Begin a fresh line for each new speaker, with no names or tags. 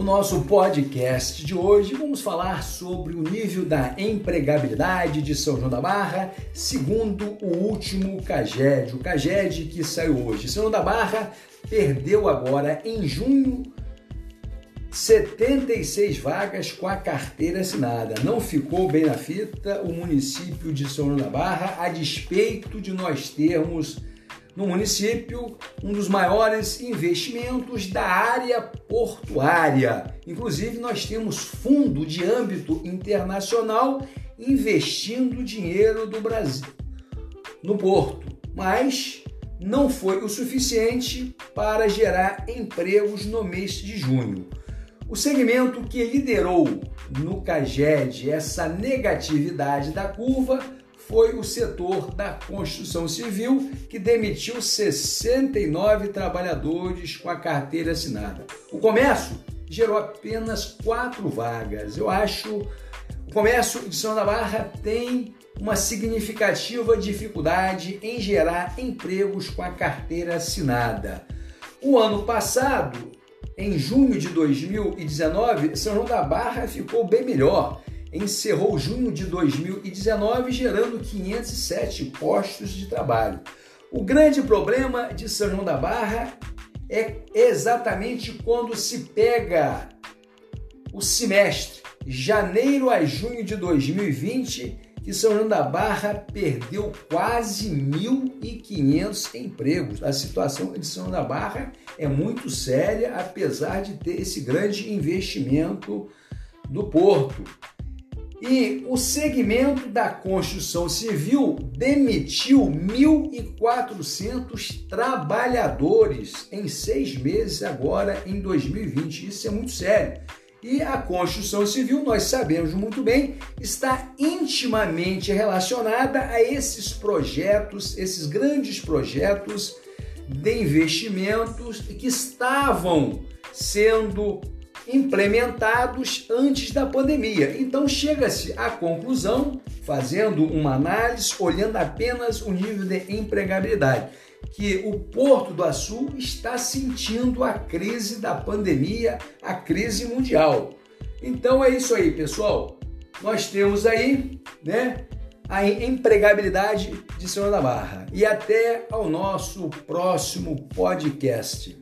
No nosso podcast de hoje, vamos falar sobre o nível da empregabilidade de São João da Barra, segundo o último CAGED, o CAGED que saiu hoje. São João da Barra perdeu agora, em junho, 76 vagas com a carteira assinada. Não ficou bem na fita o município de São João da Barra, a despeito de nós termos no município um dos maiores investimentos da área portuária. Inclusive, nós temos fundo de âmbito internacional investindo dinheiro do Brasil no porto, mas não foi o suficiente para gerar empregos no mês de junho. O segmento que liderou no CAGED essa negatividade da curva foi o setor da construção civil, que demitiu 69 trabalhadores com a carteira assinada. O comércio gerou apenas quatro vagas. Eu acho o comércio de São da Barra tem uma significativa dificuldade em gerar empregos com a carteira assinada. O ano passado, em junho de 2019, São João da Barra ficou bem melhor encerrou junho de 2019 gerando 507 postos de trabalho. O grande problema de São João da Barra é exatamente quando se pega o semestre, janeiro a junho de 2020, que São João da Barra perdeu quase 1.500 empregos. A situação de São João da Barra é muito séria, apesar de ter esse grande investimento do porto. E o segmento da construção civil demitiu 1.400 trabalhadores em seis meses agora em 2020. Isso é muito sério. E a construção civil, nós sabemos muito bem, está intimamente relacionada a esses projetos, esses grandes projetos de investimentos que estavam sendo implementados antes da pandemia. Então chega-se à conclusão, fazendo uma análise, olhando apenas o nível de empregabilidade, que o Porto do Açu está sentindo a crise da pandemia, a crise mundial. Então é isso aí, pessoal. Nós temos aí, né, a empregabilidade de Senhor da Barra. E até ao nosso próximo podcast.